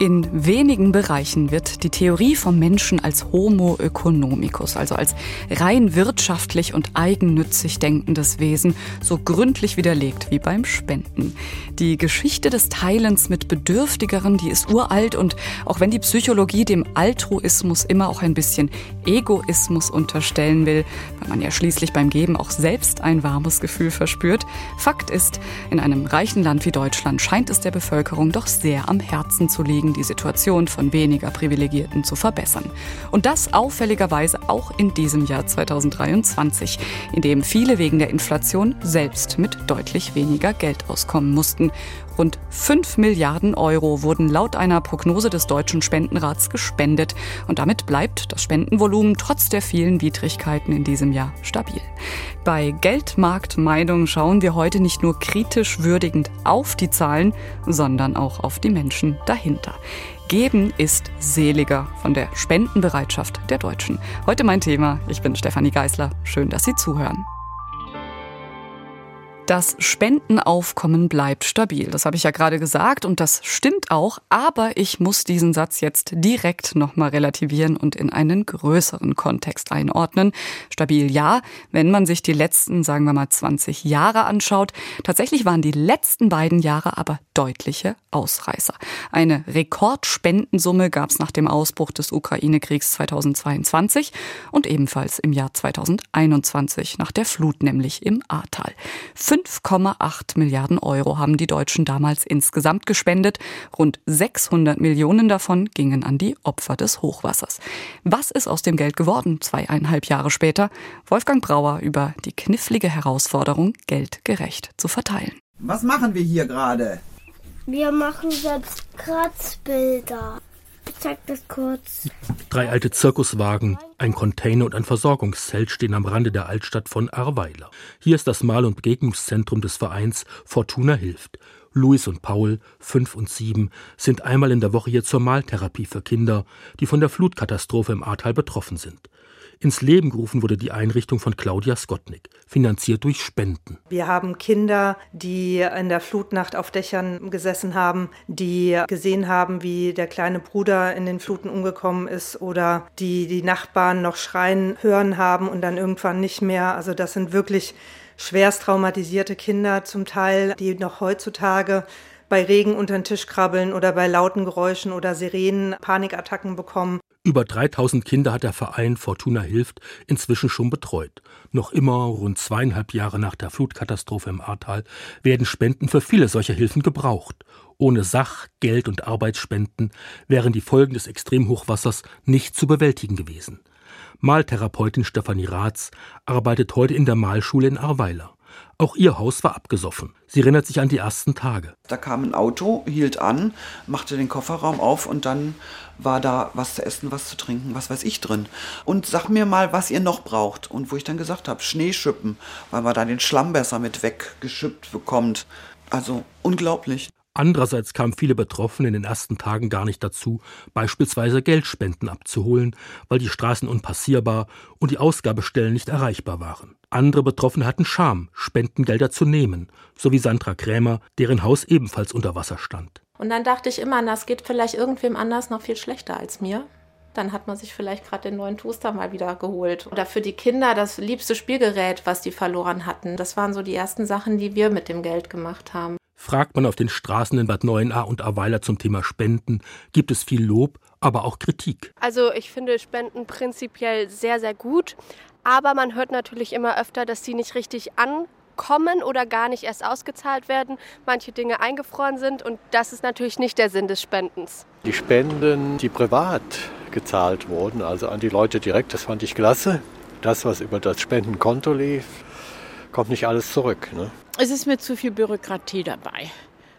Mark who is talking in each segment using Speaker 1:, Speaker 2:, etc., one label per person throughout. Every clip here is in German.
Speaker 1: in wenigen Bereichen wird die Theorie vom Menschen als Homo economicus, also als rein wirtschaftlich und eigennützig denkendes Wesen, so gründlich widerlegt wie beim Spenden. Die Geschichte des Teilens mit Bedürftigeren, die ist uralt und auch wenn die Psychologie dem Altruismus immer auch ein bisschen Egoismus unterstellen will, weil man ja schließlich beim Geben auch selbst ein warmes Gefühl verspürt, Fakt ist, in einem reichen Land wie Deutschland scheint es der Bevölkerung doch sehr am Herzen zu liegen, die Situation von weniger Privilegierten zu verbessern. Und das auffälligerweise auch in diesem Jahr 2023, in dem viele wegen der Inflation selbst mit deutlich weniger Geld auskommen mussten. Rund 5 Milliarden Euro wurden laut einer Prognose des Deutschen Spendenrats gespendet. Und damit bleibt das Spendenvolumen trotz der vielen Widrigkeiten in diesem Jahr stabil. Bei Geldmarktmeinung schauen wir heute nicht nur kritisch würdigend auf die Zahlen, sondern auch auf die Menschen dahinter. Geben ist seliger von der Spendenbereitschaft der Deutschen. Heute mein Thema. Ich bin Stefanie Geisler. Schön, dass Sie zuhören. Das Spendenaufkommen bleibt stabil. Das habe ich ja gerade gesagt und das stimmt auch. Aber ich muss diesen Satz jetzt direkt nochmal relativieren und in einen größeren Kontext einordnen. Stabil ja, wenn man sich die letzten, sagen wir mal, 20 Jahre anschaut. Tatsächlich waren die letzten beiden Jahre aber deutliche Ausreißer. Eine Rekordspendensumme gab es nach dem Ausbruch des Ukraine-Kriegs 2022 und ebenfalls im Jahr 2021 nach der Flut, nämlich im Ahrtal. 5,8 Milliarden Euro haben die Deutschen damals insgesamt gespendet. Rund 600 Millionen davon gingen an die Opfer des Hochwassers. Was ist aus dem Geld geworden, zweieinhalb Jahre später? Wolfgang Brauer über die knifflige Herausforderung, Geld gerecht zu verteilen.
Speaker 2: Was machen wir hier gerade?
Speaker 3: Wir machen selbst Kratzbilder. Ich zeig das kurz.
Speaker 4: Drei alte Zirkuswagen, ein Container und ein Versorgungszelt stehen am Rande der Altstadt von Arweiler. Hier ist das Mal- und Begegnungszentrum des Vereins Fortuna hilft. Luis und Paul, fünf und sieben, sind einmal in der Woche hier zur Maltherapie für Kinder, die von der Flutkatastrophe im Ahrtal betroffen sind. Ins Leben gerufen wurde die Einrichtung von Claudia Skotnik, finanziert durch Spenden.
Speaker 5: Wir haben Kinder, die in der Flutnacht auf Dächern gesessen haben, die gesehen haben, wie der kleine Bruder in den Fluten umgekommen ist oder die die Nachbarn noch schreien hören haben und dann irgendwann nicht mehr. Also das sind wirklich schwerst traumatisierte Kinder zum Teil, die noch heutzutage bei Regen unter den Tisch krabbeln oder bei lauten Geräuschen oder Sirenen Panikattacken bekommen.
Speaker 4: Über 3000 Kinder hat der Verein Fortuna Hilft inzwischen schon betreut. Noch immer, rund zweieinhalb Jahre nach der Flutkatastrophe im Ahrtal, werden Spenden für viele solcher Hilfen gebraucht. Ohne Sach-, Geld- und Arbeitsspenden wären die Folgen des Extremhochwassers nicht zu bewältigen gewesen. Maltherapeutin Stefanie Ratz arbeitet heute in der Malschule in Arweiler. Auch ihr Haus war abgesoffen. Sie erinnert sich an die ersten Tage.
Speaker 2: Da kam ein Auto, hielt an, machte den Kofferraum auf und dann war da was zu essen, was zu trinken, was weiß ich drin. Und sag mir mal, was ihr noch braucht. Und wo ich dann gesagt habe, Schneeschippen, weil man da den Schlamm besser mit weggeschippt bekommt. Also unglaublich.
Speaker 4: Andererseits kamen viele Betroffene in den ersten Tagen gar nicht dazu, beispielsweise Geldspenden abzuholen, weil die Straßen unpassierbar und die Ausgabestellen nicht erreichbar waren. Andere Betroffene hatten Scham, Spendengelder zu nehmen, so wie Sandra Krämer, deren Haus ebenfalls unter Wasser stand.
Speaker 6: Und dann dachte ich immer, das geht vielleicht irgendwem anders noch viel schlechter als mir. Dann hat man sich vielleicht gerade den neuen Toaster mal wieder geholt. Oder für die Kinder das liebste Spielgerät, was die verloren hatten. Das waren so die ersten Sachen, die wir mit dem Geld gemacht haben.
Speaker 4: Fragt man auf den Straßen in Bad Neuenahr und Aweiler zum Thema Spenden, gibt es viel Lob, aber auch Kritik.
Speaker 7: Also ich finde Spenden prinzipiell sehr, sehr gut, aber man hört natürlich immer öfter, dass sie nicht richtig ankommen oder gar nicht erst ausgezahlt werden, manche Dinge eingefroren sind und das ist natürlich nicht der Sinn des Spendens.
Speaker 8: Die Spenden, die privat gezahlt wurden, also an die Leute direkt, das fand ich klasse. Das, was über das Spendenkonto lief, kommt nicht alles zurück. Ne?
Speaker 9: Es ist mir zu viel Bürokratie dabei.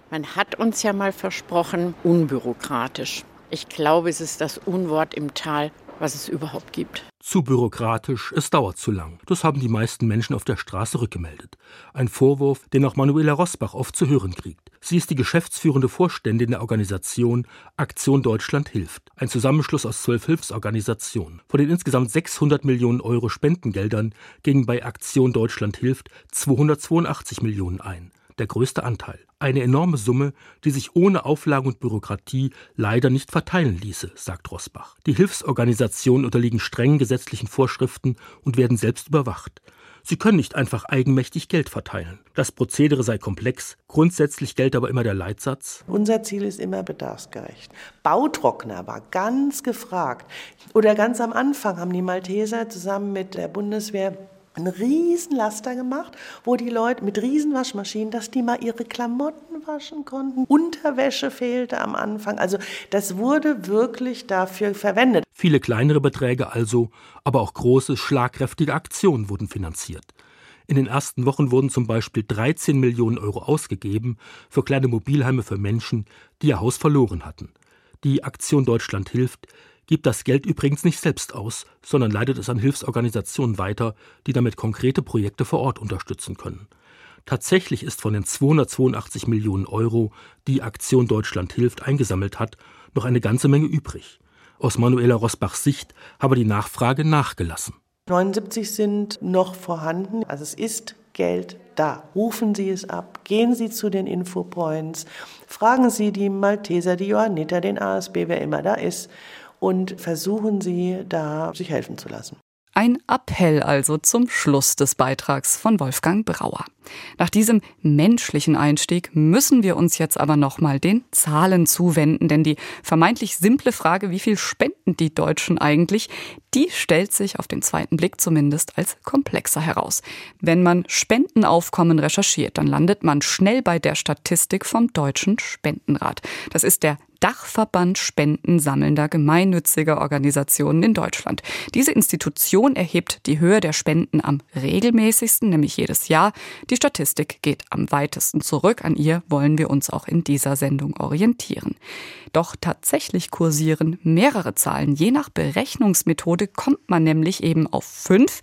Speaker 9: Man hat uns ja mal versprochen, unbürokratisch. Ich glaube, es ist das Unwort im Tal, was es überhaupt gibt.
Speaker 4: Zu bürokratisch, es dauert zu lang. Das haben die meisten Menschen auf der Straße rückgemeldet. Ein Vorwurf, den auch Manuela Rosbach oft zu hören kriegt. Sie ist die geschäftsführende Vorständin der Organisation Aktion Deutschland hilft, ein Zusammenschluss aus zwölf Hilfsorganisationen. Von den insgesamt 600 Millionen Euro Spendengeldern gingen bei Aktion Deutschland hilft 282 Millionen ein, der größte Anteil. Eine enorme Summe, die sich ohne Auflagen und Bürokratie leider nicht verteilen ließe, sagt Rosbach. Die Hilfsorganisationen unterliegen strengen gesetzlichen Vorschriften und werden selbst überwacht. Sie können nicht einfach eigenmächtig Geld verteilen. Das Prozedere sei komplex, grundsätzlich gilt aber immer der Leitsatz.
Speaker 10: Unser Ziel ist immer bedarfsgerecht. Bautrockner war ganz gefragt. Oder ganz am Anfang haben die Malteser zusammen mit der Bundeswehr einen riesen Laster gemacht, wo die Leute mit riesen Waschmaschinen, dass die mal ihre Klamotten waschen konnten. Unterwäsche fehlte am Anfang. Also das wurde wirklich dafür verwendet.
Speaker 4: Viele kleinere Beträge also, aber auch große, schlagkräftige Aktionen wurden finanziert. In den ersten Wochen wurden zum Beispiel 13 Millionen Euro ausgegeben für kleine Mobilheime für Menschen, die ihr Haus verloren hatten. Die Aktion Deutschland hilft gibt das Geld übrigens nicht selbst aus, sondern leitet es an Hilfsorganisationen weiter, die damit konkrete Projekte vor Ort unterstützen können. Tatsächlich ist von den 282 Millionen Euro, die Aktion Deutschland hilft, eingesammelt hat, noch eine ganze Menge übrig. Aus Manuela Rosbachs Sicht habe die Nachfrage nachgelassen.
Speaker 10: 79 sind noch vorhanden. Also es ist Geld da. Rufen Sie es ab, gehen Sie zu den Infopoints, fragen Sie die Malteser, die Johanniter, den ASB, wer immer da ist und versuchen Sie da sich helfen zu lassen.
Speaker 1: Ein Appell also zum Schluss des Beitrags von Wolfgang Brauer. Nach diesem menschlichen Einstieg müssen wir uns jetzt aber nochmal den Zahlen zuwenden, denn die vermeintlich simple Frage, wie viel spenden die Deutschen eigentlich, die stellt sich auf den zweiten Blick zumindest als komplexer heraus. Wenn man Spendenaufkommen recherchiert, dann landet man schnell bei der Statistik vom Deutschen Spendenrat. Das ist der Dachverband spendensammelnder gemeinnütziger Organisationen in Deutschland. Diese Institution erhebt die Höhe der Spenden am regelmäßigsten, nämlich jedes Jahr. Die Statistik geht am weitesten zurück. An ihr wollen wir uns auch in dieser Sendung orientieren. Doch tatsächlich kursieren mehrere Zahlen. Je nach Berechnungsmethode kommt man nämlich eben auf fünf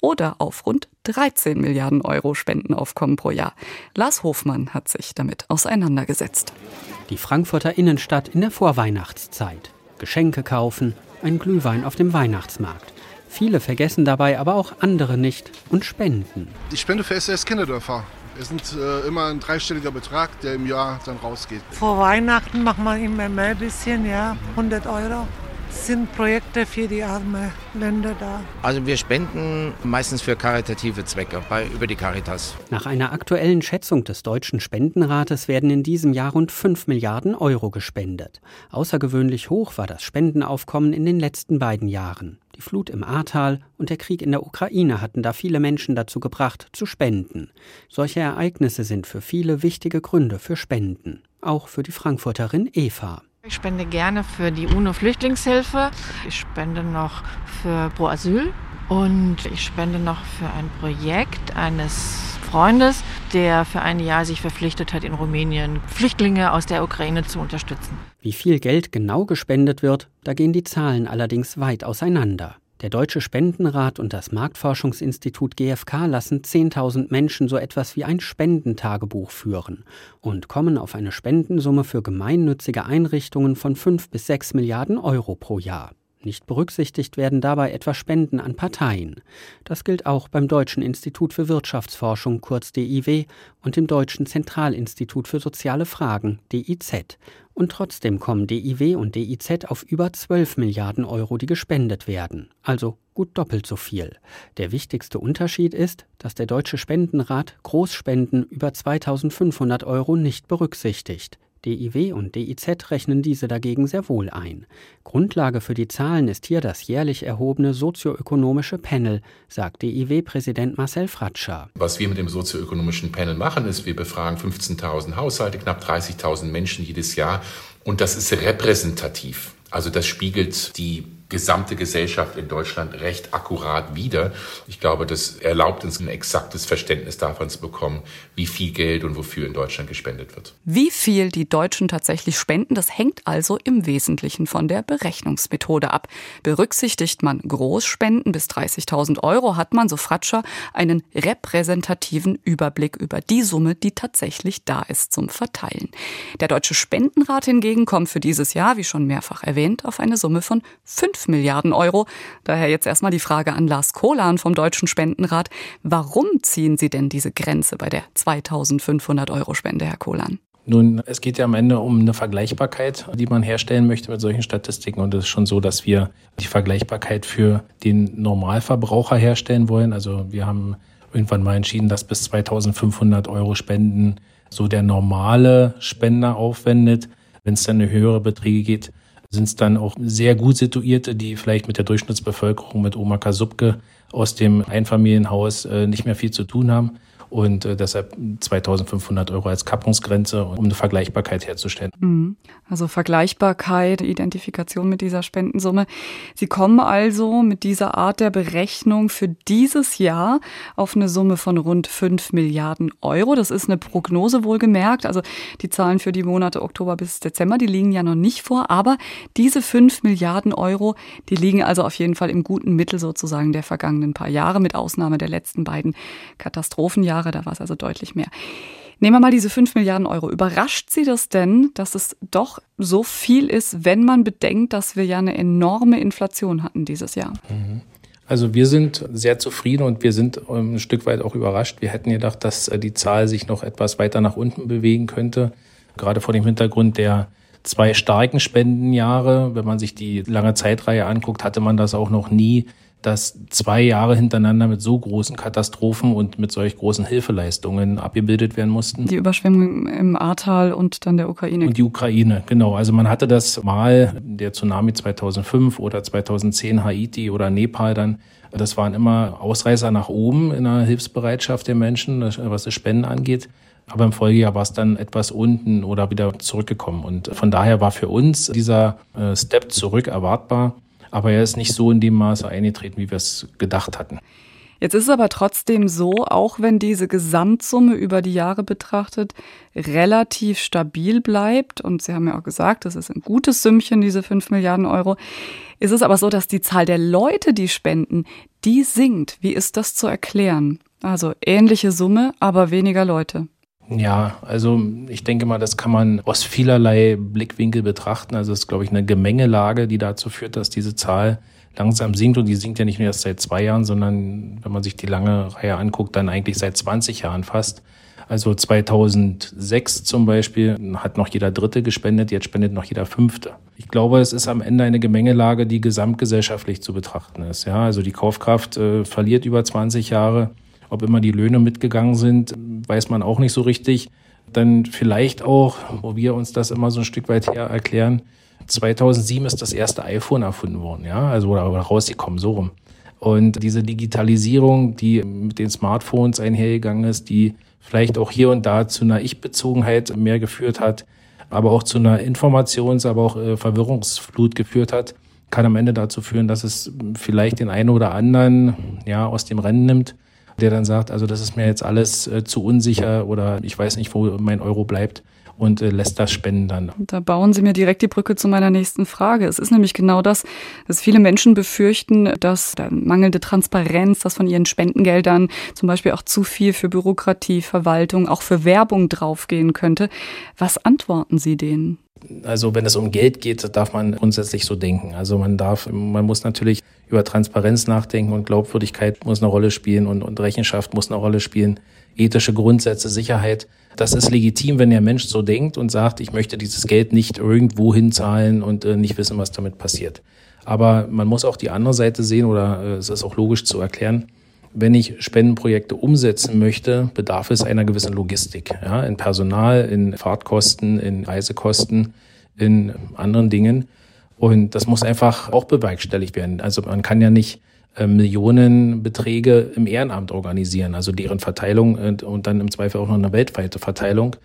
Speaker 1: oder auf rund 13 Milliarden Euro Spendenaufkommen pro Jahr. Lars Hofmann hat sich damit auseinandergesetzt.
Speaker 11: Die Frankfurter Innenstadt in der Vorweihnachtszeit. Geschenke kaufen, ein Glühwein auf dem Weihnachtsmarkt. Viele vergessen dabei aber auch andere nicht und spenden.
Speaker 12: Ich spende für SOS Kinderdörfer. Es sind äh, immer ein dreistelliger Betrag, der im Jahr dann rausgeht.
Speaker 13: Vor Weihnachten macht man immer mehr bisschen, ja, 100 Euro sind Projekte für die armen Länder da.
Speaker 14: Also wir spenden meistens für karitative Zwecke bei, über die Caritas.
Speaker 11: Nach einer aktuellen Schätzung des Deutschen Spendenrates werden in diesem Jahr rund 5 Milliarden Euro gespendet. Außergewöhnlich hoch war das Spendenaufkommen in den letzten beiden Jahren. Die Flut im Ahrtal und der Krieg in der Ukraine hatten da viele Menschen dazu gebracht, zu spenden. Solche Ereignisse sind für viele wichtige Gründe für Spenden. Auch für die Frankfurterin Eva.
Speaker 15: Ich spende gerne für die UNO-Flüchtlingshilfe. Ich spende noch für Pro Asyl und ich spende noch für ein Projekt eines Freundes, der für ein Jahr sich verpflichtet hat, in Rumänien Flüchtlinge aus der Ukraine zu unterstützen.
Speaker 11: Wie viel Geld genau gespendet wird, da gehen die Zahlen allerdings weit auseinander. Der Deutsche Spendenrat und das Marktforschungsinstitut GfK lassen 10.000 Menschen so etwas wie ein Spendentagebuch führen und kommen auf eine Spendensumme für gemeinnützige Einrichtungen von 5 bis 6 Milliarden Euro pro Jahr. Nicht berücksichtigt werden dabei etwa Spenden an Parteien. Das gilt auch beim Deutschen Institut für Wirtschaftsforschung kurz DIW und dem Deutschen Zentralinstitut für soziale Fragen DIZ. Und trotzdem kommen DIW und DIZ auf über 12 Milliarden Euro, die gespendet werden. Also gut doppelt so viel. Der wichtigste Unterschied ist, dass der Deutsche Spendenrat Großspenden über 2500 Euro nicht berücksichtigt. DIW und DIZ rechnen diese dagegen sehr wohl ein. Grundlage für die Zahlen ist hier das jährlich erhobene sozioökonomische Panel, sagt DIW-Präsident Marcel Fratscher.
Speaker 16: Was wir mit dem sozioökonomischen Panel machen, ist, wir befragen 15.000 Haushalte, knapp 30.000 Menschen jedes Jahr und das ist repräsentativ. Also das spiegelt die gesamte Gesellschaft in Deutschland recht akkurat wider. Ich glaube, das erlaubt uns ein exaktes Verständnis davon zu bekommen, wie viel Geld und wofür in Deutschland gespendet wird.
Speaker 1: Wie viel die Deutschen tatsächlich spenden, das hängt also im Wesentlichen von der Berechnungsmethode ab. Berücksichtigt man Großspenden bis 30.000 Euro, hat man, so Fratscher, einen repräsentativen Überblick über die Summe, die tatsächlich da ist zum Verteilen. Der Deutsche Spendenrat hingegen kommt für dieses Jahr, wie schon mehrfach erwähnt, auf eine Summe von 5 Milliarden Euro. Daher jetzt erstmal die Frage an Lars Kohlan vom Deutschen Spendenrat. Warum ziehen Sie denn diese Grenze bei der 2500 Euro Spende, Herr Kohlan?
Speaker 17: Nun, es geht ja am Ende um eine Vergleichbarkeit, die man herstellen möchte mit solchen Statistiken. Und es ist schon so, dass wir die Vergleichbarkeit für den Normalverbraucher herstellen wollen. Also wir haben irgendwann mal entschieden, dass bis 2500 Euro Spenden so der normale Spender aufwendet. Wenn es dann eine höhere Beträge geht, sind es dann auch sehr gut situierte, die vielleicht mit der Durchschnittsbevölkerung, mit Oma Kasubke aus dem Einfamilienhaus äh, nicht mehr viel zu tun haben und äh, deshalb 2500 Euro als Kappungsgrenze, um eine Vergleichbarkeit herzustellen.
Speaker 1: Mhm. Also Vergleichbarkeit, Identifikation mit dieser Spendensumme. Sie kommen also mit dieser Art der Berechnung für dieses Jahr auf eine Summe von rund 5 Milliarden Euro. Das ist eine Prognose wohlgemerkt. Also die Zahlen für die Monate Oktober bis Dezember, die liegen ja noch nicht vor. Aber diese 5 Milliarden Euro, die liegen also auf jeden Fall im guten Mittel sozusagen der vergangenen paar Jahre, mit Ausnahme der letzten beiden Katastrophenjahre. Jahre, da war es also deutlich mehr. Nehmen wir mal diese 5 Milliarden Euro. Überrascht Sie das denn, dass es doch so viel ist, wenn man bedenkt, dass wir ja eine enorme Inflation hatten dieses Jahr?
Speaker 17: Mhm. Also wir sind sehr zufrieden und wir sind ein Stück weit auch überrascht. Wir hätten gedacht, dass äh, die Zahl sich noch etwas weiter nach unten bewegen könnte. Gerade vor dem Hintergrund der zwei starken Spendenjahre. Wenn man sich die lange Zeitreihe anguckt, hatte man das auch noch nie dass zwei Jahre hintereinander mit so großen Katastrophen und mit solch großen Hilfeleistungen abgebildet werden mussten.
Speaker 1: Die Überschwemmung im Ahrtal und dann der Ukraine.
Speaker 17: Und die Ukraine, genau. Also man hatte das mal, der Tsunami 2005 oder 2010 Haiti oder Nepal dann, das waren immer Ausreißer nach oben in der Hilfsbereitschaft der Menschen, was das Spenden angeht. Aber im Folgejahr war es dann etwas unten oder wieder zurückgekommen. Und von daher war für uns dieser äh, Step zurück erwartbar. Aber er ist nicht so in dem Maße eingetreten, wie wir es gedacht hatten.
Speaker 1: Jetzt ist es aber trotzdem so, auch wenn diese Gesamtsumme über die Jahre betrachtet relativ stabil bleibt, und Sie haben ja auch gesagt, das ist ein gutes Sümmchen, diese 5 Milliarden Euro, ist es aber so, dass die Zahl der Leute, die spenden, die sinkt. Wie ist das zu erklären? Also ähnliche Summe, aber weniger Leute.
Speaker 17: Ja, also ich denke mal, das kann man aus vielerlei Blickwinkel betrachten. Also es ist, glaube ich, eine Gemengelage, die dazu führt, dass diese Zahl langsam sinkt. Und die sinkt ja nicht nur erst seit zwei Jahren, sondern wenn man sich die lange Reihe anguckt, dann eigentlich seit 20 Jahren fast. Also 2006 zum Beispiel hat noch jeder Dritte gespendet, jetzt spendet noch jeder Fünfte. Ich glaube, es ist am Ende eine Gemengelage, die gesamtgesellschaftlich zu betrachten ist. Ja, also die Kaufkraft äh, verliert über 20 Jahre. Ob immer die Löhne mitgegangen sind, weiß man auch nicht so richtig. Dann vielleicht auch, wo wir uns das immer so ein Stück weit her erklären, 2007 ist das erste iPhone erfunden worden, ja, also oder rausgekommen, so rum. Und diese Digitalisierung, die mit den Smartphones einhergegangen ist, die vielleicht auch hier und da zu einer Ich-Bezogenheit mehr geführt hat, aber auch zu einer Informations-, aber auch äh, Verwirrungsflut geführt hat, kann am Ende dazu führen, dass es vielleicht den einen oder anderen ja aus dem Rennen nimmt der dann sagt, also das ist mir jetzt alles äh, zu unsicher oder ich weiß nicht, wo mein Euro bleibt und äh, lässt das spenden dann.
Speaker 1: Da bauen Sie mir direkt die Brücke zu meiner nächsten Frage. Es ist nämlich genau das, dass viele Menschen befürchten, dass mangelnde Transparenz, dass von ihren Spendengeldern zum Beispiel auch zu viel für Bürokratie, Verwaltung, auch für Werbung draufgehen könnte. Was antworten Sie denen?
Speaker 17: Also wenn es um Geld geht, darf man grundsätzlich so denken. Also man darf, man muss natürlich über Transparenz nachdenken und Glaubwürdigkeit muss eine Rolle spielen und, und Rechenschaft muss eine Rolle spielen. Ethische Grundsätze, Sicherheit. Das ist legitim, wenn der Mensch so denkt und sagt, ich möchte dieses Geld nicht irgendwo hinzahlen und äh, nicht wissen, was damit passiert. Aber man muss auch die andere Seite sehen oder äh, es ist auch logisch zu erklären. Wenn ich Spendenprojekte umsetzen möchte, bedarf es einer gewissen Logistik. Ja, in Personal, in Fahrtkosten, in Reisekosten, in anderen Dingen. Und das muss einfach auch bewerkstelligt werden. Also man kann ja nicht Millionenbeträge im Ehrenamt organisieren, also deren Verteilung und, und dann im Zweifel auch noch eine weltweite Verteilung.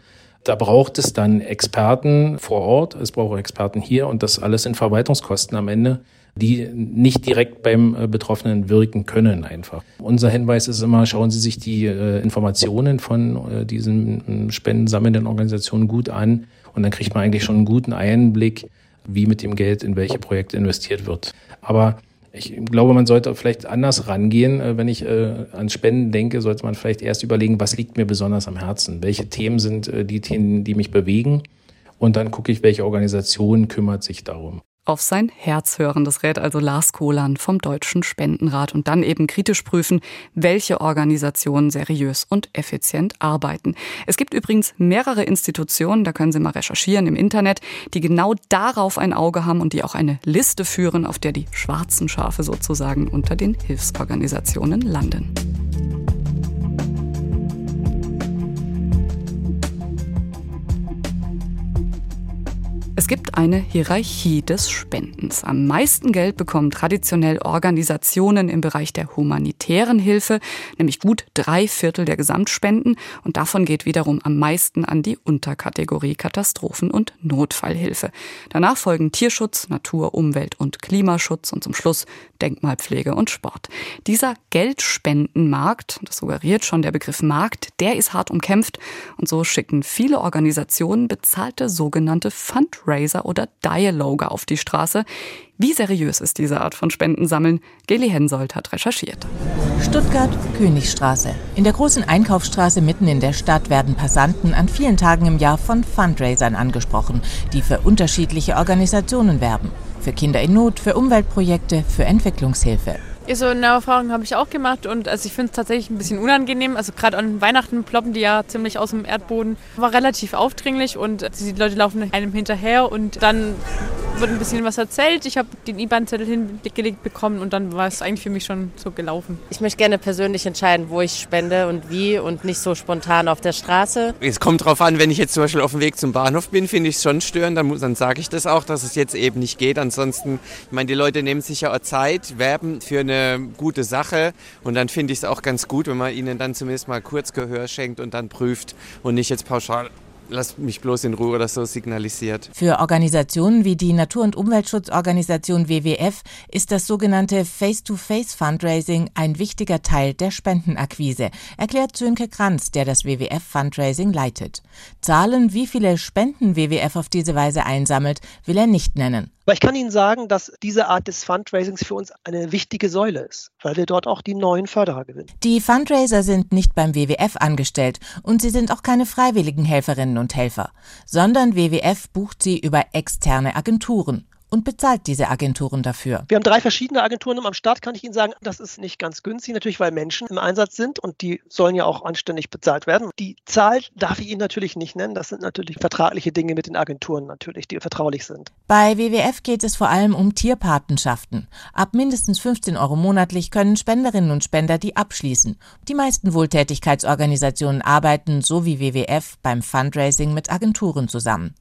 Speaker 17: Da braucht es dann Experten vor Ort, es braucht Experten hier und das alles in Verwaltungskosten am Ende die nicht direkt beim äh, Betroffenen wirken können einfach. Unser Hinweis ist immer, schauen Sie sich die äh, Informationen von äh, diesen spendensammelnden Organisationen gut an und dann kriegt man eigentlich schon einen guten Einblick, wie mit dem Geld in welche Projekte investiert wird. Aber ich glaube, man sollte vielleicht anders rangehen. Äh, wenn ich äh, an Spenden denke, sollte man vielleicht erst überlegen, was liegt mir besonders am Herzen? Welche Themen sind äh, die Themen, die mich bewegen? Und dann gucke ich, welche Organisation kümmert sich darum
Speaker 1: auf sein Herz hören. Das rät also Lars Kohlan vom Deutschen Spendenrat und dann eben kritisch prüfen, welche Organisationen seriös und effizient arbeiten. Es gibt übrigens mehrere Institutionen, da können Sie mal recherchieren im Internet, die genau darauf ein Auge haben und die auch eine Liste führen, auf der die schwarzen Schafe sozusagen unter den Hilfsorganisationen landen. Es gibt eine Hierarchie des Spendens. Am meisten Geld bekommen traditionell Organisationen im Bereich der humanitären Hilfe, nämlich gut drei Viertel der Gesamtspenden. Und davon geht wiederum am meisten an die Unterkategorie Katastrophen- und Notfallhilfe. Danach folgen Tierschutz, Natur, Umwelt und Klimaschutz und zum Schluss Denkmalpflege und Sport. Dieser Geldspendenmarkt, das suggeriert schon der Begriff Markt, der ist hart umkämpft. Und so schicken viele Organisationen bezahlte sogenannte Fundraising Fundraiser oder Dialoger auf die Straße. Wie seriös ist diese Art von Spendensammeln? Geli Hensoldt hat recherchiert.
Speaker 18: Stuttgart, Königstraße. In der großen Einkaufsstraße mitten in der Stadt werden Passanten an vielen Tagen im Jahr von Fundraisern angesprochen, die für unterschiedliche Organisationen werben. Für Kinder in Not, für Umweltprojekte, für Entwicklungshilfe.
Speaker 19: Ja, so eine Erfahrung habe ich auch gemacht und also ich finde es tatsächlich ein bisschen unangenehm. Also gerade an Weihnachten ploppen die ja ziemlich aus dem Erdboden. War relativ aufdringlich und die Leute laufen einem hinterher und dann wird ein bisschen was erzählt. Ich habe den IBAN-Zettel hingelegt bekommen und dann war es eigentlich für mich schon so gelaufen.
Speaker 20: Ich möchte gerne persönlich entscheiden, wo ich spende und wie und nicht so spontan auf der Straße.
Speaker 21: Es kommt darauf an, wenn ich jetzt zum Beispiel auf dem Weg zum Bahnhof bin, finde ich es schon störend. Dann, dann sage ich das auch, dass es jetzt eben nicht geht. Ansonsten, ich meine, die Leute nehmen sich ja auch Zeit, werben für eine eine gute Sache und dann finde ich es auch ganz gut, wenn man ihnen dann zumindest mal kurz Gehör schenkt und dann prüft und nicht jetzt pauschal Lass mich bloß in Ruhe oder so signalisiert.
Speaker 18: Für Organisationen wie die Natur- und Umweltschutzorganisation WWF ist das sogenannte Face-to-Face-Fundraising ein wichtiger Teil der Spendenakquise, erklärt Sönke Kranz, der das WWF-Fundraising leitet. Zahlen, wie viele Spenden WWF auf diese Weise einsammelt, will er nicht nennen.
Speaker 22: Aber ich kann Ihnen sagen, dass diese Art des Fundraisings für uns eine wichtige Säule ist, weil wir dort auch die neuen Förderer gewinnen.
Speaker 18: Die Fundraiser sind nicht beim WWF angestellt und sie sind auch keine freiwilligen Helferinnen und Helfer, sondern WWF bucht sie über externe Agenturen und bezahlt diese Agenturen dafür.
Speaker 22: Wir haben drei verschiedene Agenturen am Start, kann ich Ihnen sagen. Das ist nicht ganz günstig, natürlich, weil Menschen im Einsatz sind und die sollen ja auch anständig bezahlt werden. Die Zahl darf ich Ihnen natürlich nicht nennen. Das sind natürlich vertragliche Dinge mit den Agenturen natürlich, die vertraulich sind.
Speaker 18: Bei WWF geht es vor allem um Tierpatenschaften. Ab mindestens 15 Euro monatlich können Spenderinnen und Spender die abschließen. Die meisten Wohltätigkeitsorganisationen arbeiten, so wie WWF, beim Fundraising mit Agenturen zusammen.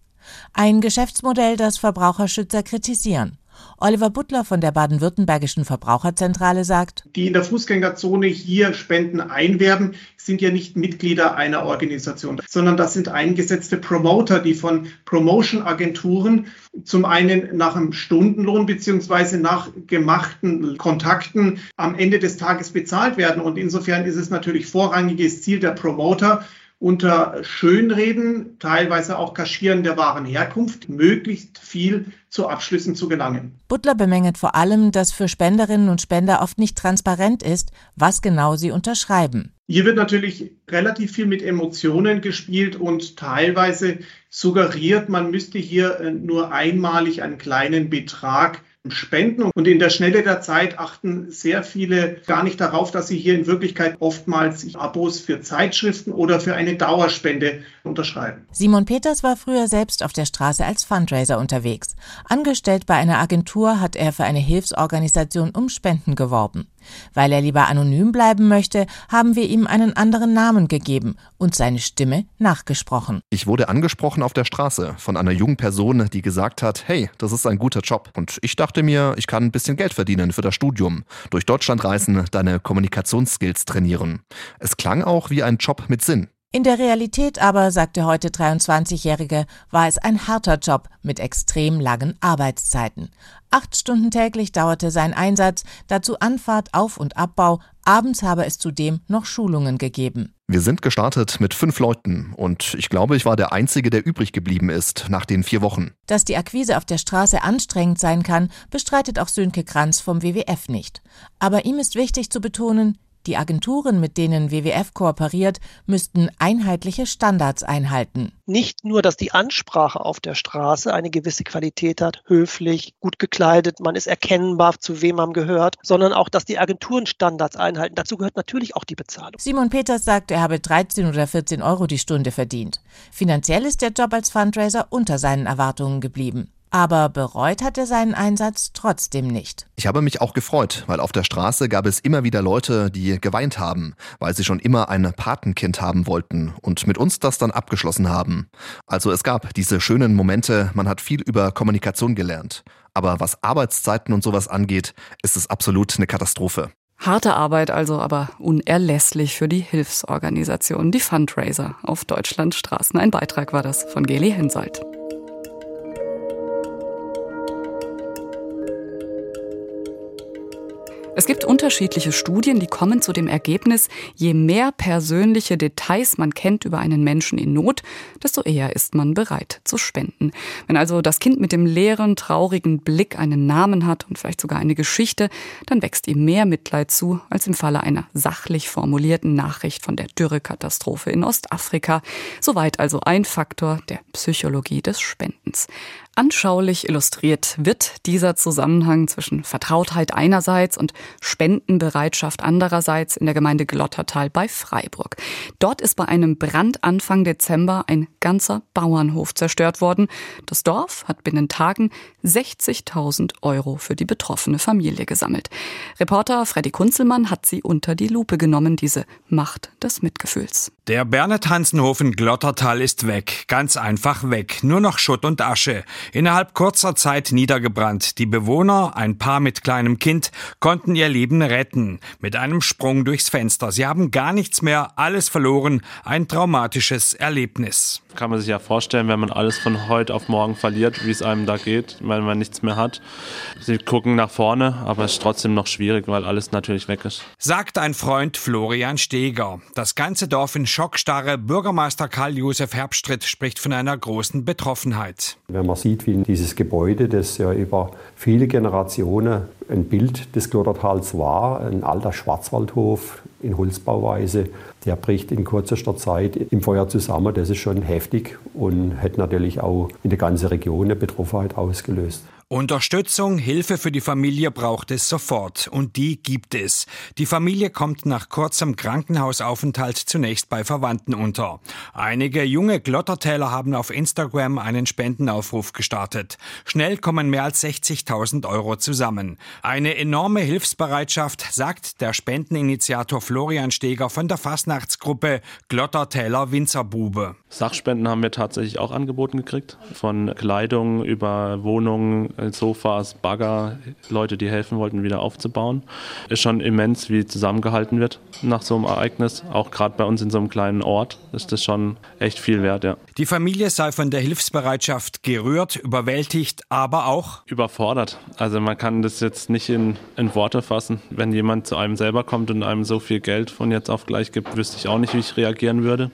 Speaker 18: Ein Geschäftsmodell, das Verbraucherschützer kritisieren. Oliver Butler von der baden-württembergischen Verbraucherzentrale sagt,
Speaker 23: die in der Fußgängerzone hier Spenden einwerben, sind ja nicht Mitglieder einer Organisation, sondern das sind eingesetzte Promoter, die von Promotion-Agenturen zum einen nach einem Stundenlohn beziehungsweise nach gemachten Kontakten am Ende des Tages bezahlt werden. Und insofern ist es natürlich vorrangiges Ziel der Promoter, unter Schönreden, teilweise auch Kaschieren der wahren Herkunft, möglichst viel zu Abschlüssen zu gelangen.
Speaker 18: Butler bemängelt vor allem, dass für Spenderinnen und Spender oft nicht transparent ist, was genau sie unterschreiben.
Speaker 23: Hier wird natürlich relativ viel mit Emotionen gespielt und teilweise suggeriert, man müsste hier äh, nur einmalig einen kleinen Betrag spenden. Und in der Schnelle der Zeit achten sehr viele gar nicht darauf, dass sie hier in Wirklichkeit oftmals Abos für Zeitschriften oder für eine Dauerspende unterschreiben.
Speaker 18: Simon Peters war früher selbst auf der Straße als Fundraiser unterwegs. Angestellt bei einer Agentur hat er für eine Hilfsorganisation um Spenden geworben. Weil er lieber anonym bleiben möchte, haben wir ihm einen anderen Namen gegeben und seine Stimme nachgesprochen.
Speaker 24: Ich wurde angesprochen auf der Straße von einer jungen Person, die gesagt hat, hey, das ist ein guter Job. Und ich dachte mir, ich kann ein bisschen Geld verdienen für das Studium. Durch Deutschland reisen, deine Kommunikationsskills trainieren. Es klang auch wie ein Job mit Sinn.
Speaker 18: In der Realität aber, sagt der heute 23-Jährige, war es ein harter Job mit extrem langen Arbeitszeiten. Acht Stunden täglich dauerte sein Einsatz, dazu Anfahrt, Auf- und Abbau, abends habe es zudem noch Schulungen gegeben.
Speaker 24: Wir sind gestartet mit fünf Leuten und ich glaube, ich war der Einzige, der übrig geblieben ist nach den vier Wochen.
Speaker 18: Dass die Akquise auf der Straße anstrengend sein kann, bestreitet auch Sönke Kranz vom WWF nicht. Aber ihm ist wichtig zu betonen, die Agenturen, mit denen WWF kooperiert, müssten einheitliche Standards einhalten.
Speaker 22: Nicht nur, dass die Ansprache auf der Straße eine gewisse Qualität hat, höflich, gut gekleidet, man ist erkennbar, zu wem man gehört, sondern auch, dass die Agenturen Standards einhalten. Dazu gehört natürlich auch die Bezahlung.
Speaker 18: Simon Peters sagt, er habe 13 oder 14 Euro die Stunde verdient. Finanziell ist der Job als Fundraiser unter seinen Erwartungen geblieben. Aber bereut hat er seinen Einsatz trotzdem nicht.
Speaker 24: Ich habe mich auch gefreut, weil auf der Straße gab es immer wieder Leute, die geweint haben, weil sie schon immer ein Patenkind haben wollten und mit uns das dann abgeschlossen haben. Also es gab diese schönen Momente, man hat viel über Kommunikation gelernt. Aber was Arbeitszeiten und sowas angeht, ist es absolut eine Katastrophe.
Speaker 1: Harte Arbeit also, aber unerlässlich für die Hilfsorganisation, die Fundraiser auf Deutschlands Straßen. Ein Beitrag war das von Geli Hensoldt. Es gibt unterschiedliche Studien, die kommen zu dem Ergebnis, je mehr persönliche Details man kennt über einen Menschen in Not, desto eher ist man bereit zu spenden. Wenn also das Kind mit dem leeren, traurigen Blick einen Namen hat und vielleicht sogar eine Geschichte, dann wächst ihm mehr Mitleid zu, als im Falle einer sachlich formulierten Nachricht von der Dürrekatastrophe in Ostafrika. Soweit also ein Faktor der Psychologie des Spendens. Anschaulich illustriert wird dieser Zusammenhang zwischen Vertrautheit einerseits und Spendenbereitschaft andererseits in der Gemeinde Glottertal bei Freiburg. Dort ist bei einem Brand Anfang Dezember ein ganzer Bauernhof zerstört worden. Das Dorf hat binnen Tagen 60.000 Euro für die betroffene Familie gesammelt. Reporter Freddy Kunzelmann hat sie unter die Lupe genommen, diese Macht des Mitgefühls.
Speaker 25: Der Bernhard Hansenhofen Glottertal ist weg, ganz einfach weg, nur noch Schutt und Asche. Innerhalb kurzer Zeit niedergebrannt. Die Bewohner, ein Paar mit kleinem Kind, konnten ihr Leben retten. Mit einem Sprung durchs Fenster. Sie haben gar nichts mehr, alles verloren. Ein traumatisches Erlebnis.
Speaker 26: Kann man sich ja vorstellen, wenn man alles von heute auf morgen verliert, wie es einem da geht, wenn man nichts mehr hat. Sie gucken nach vorne, aber es ist trotzdem noch schwierig, weil alles natürlich weg ist.
Speaker 25: Sagt ein Freund Florian Steger. Das ganze Dorf in Schockstarre. Bürgermeister Karl-Josef Herbstritt spricht von einer großen Betroffenheit.
Speaker 27: Wenn man sieht, wie dieses Gebäude, das ja über viele Generationen ein Bild des Glottertals war, ein alter Schwarzwaldhof in Holzbauweise, der bricht in kürzester Zeit im Feuer zusammen. Das ist schon heftig und hat natürlich auch in der ganzen Region eine Betroffenheit ausgelöst.
Speaker 25: Unterstützung, Hilfe für die Familie braucht es sofort und die gibt es. Die Familie kommt nach kurzem Krankenhausaufenthalt zunächst bei Verwandten unter. Einige junge Glottertäler haben auf Instagram einen Spendenaufruf gestartet. Schnell kommen mehr als 60.000 Euro zusammen. Eine enorme Hilfsbereitschaft, sagt der Spendeninitiator Florian Steger von der Fastnachtsgruppe Glottertäler Winzerbube.
Speaker 26: Sachspenden haben wir tatsächlich auch angeboten gekriegt. Von Kleidung über Wohnungen, Sofas, Bagger, Leute, die helfen wollten, wieder aufzubauen. Ist schon immens, wie zusammengehalten wird nach so einem Ereignis. Auch gerade bei uns in so einem kleinen Ort ist das schon echt viel wert, ja.
Speaker 25: Die Familie sei von der Hilfsbereitschaft gerührt, überwältigt, aber auch
Speaker 26: überfordert. Also man kann das jetzt nicht in, in Worte fassen. Wenn jemand zu einem selber kommt und einem so viel Geld von jetzt auf gleich gibt, wüsste ich auch nicht, wie ich reagieren würde.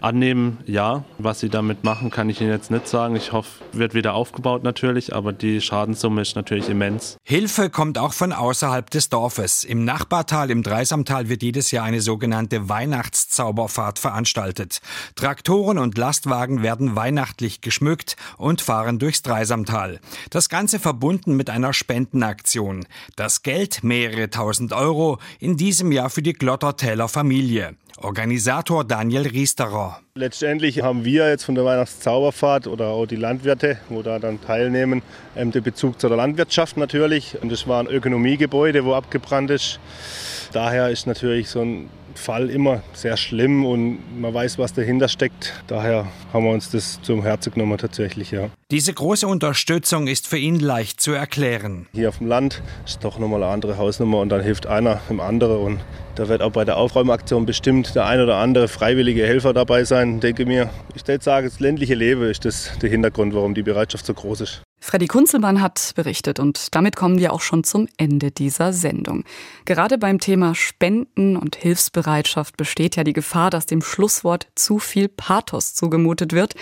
Speaker 26: Annehmen, ja. Was sie damit machen, kann ich Ihnen jetzt nicht sagen. Ich hoffe, wird wieder aufgebaut natürlich, aber die Schadenssumme ist natürlich immens.
Speaker 25: Hilfe kommt auch von außerhalb des Dorfes. Im Nachbartal, im Dreisamtal, wird jedes Jahr eine sogenannte Weihnachtszauberfahrt veranstaltet. Traktoren und Lastwagen werden weihnachtlich geschmückt und fahren durchs Dreisamtal. Das Ganze verbunden mit einer Spendenaktion. Das Geld, mehrere tausend Euro, in diesem Jahr für die Glottertäler Familie. Organisator Daniel Riesterer.
Speaker 28: Letztendlich haben wir jetzt von der Weihnachtszauberfahrt oder auch die Landwirte, wo da dann teilnehmen, ähm, den Bezug zu der Landwirtschaft natürlich. Und das war ein Ökonomiegebäude, wo abgebrannt ist. Daher ist natürlich so ein Fall immer sehr schlimm und man weiß, was dahinter steckt. Daher haben wir uns das zum Herzen genommen tatsächlich, ja.
Speaker 25: Diese große Unterstützung ist für ihn leicht zu erklären.
Speaker 28: Hier auf dem Land ist doch nochmal eine andere Hausnummer und dann hilft einer dem anderen und da wird auch bei der Aufräumaktion bestimmt der ein oder andere freiwillige Helfer dabei sein, denke mir. Ich würde sagen, das ländliche Leben ist das der Hintergrund, warum die Bereitschaft so groß ist.
Speaker 1: Freddy Kunzelmann hat berichtet und damit kommen wir auch schon zum Ende dieser Sendung. Gerade beim Thema Spenden und Hilfsbereitschaft besteht ja die Gefahr, dass dem Schlusswort zu viel Pathos zugemutet wird.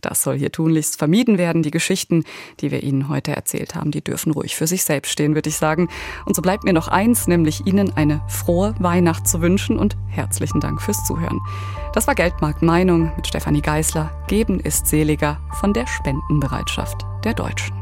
Speaker 1: Das soll hier tunlichst vermieden werden. Die Geschichten, die wir Ihnen heute erzählt haben, die dürfen ruhig für sich selbst stehen, würde ich sagen. Und so bleibt mir noch eins, nämlich Ihnen eine frohe Weihnacht zu wünschen und herzlichen Dank fürs Zuhören. Das war Geldmarkt Meinung mit Stefanie Geißler. Geben ist seliger von der Spendenbereitschaft der Deutschen.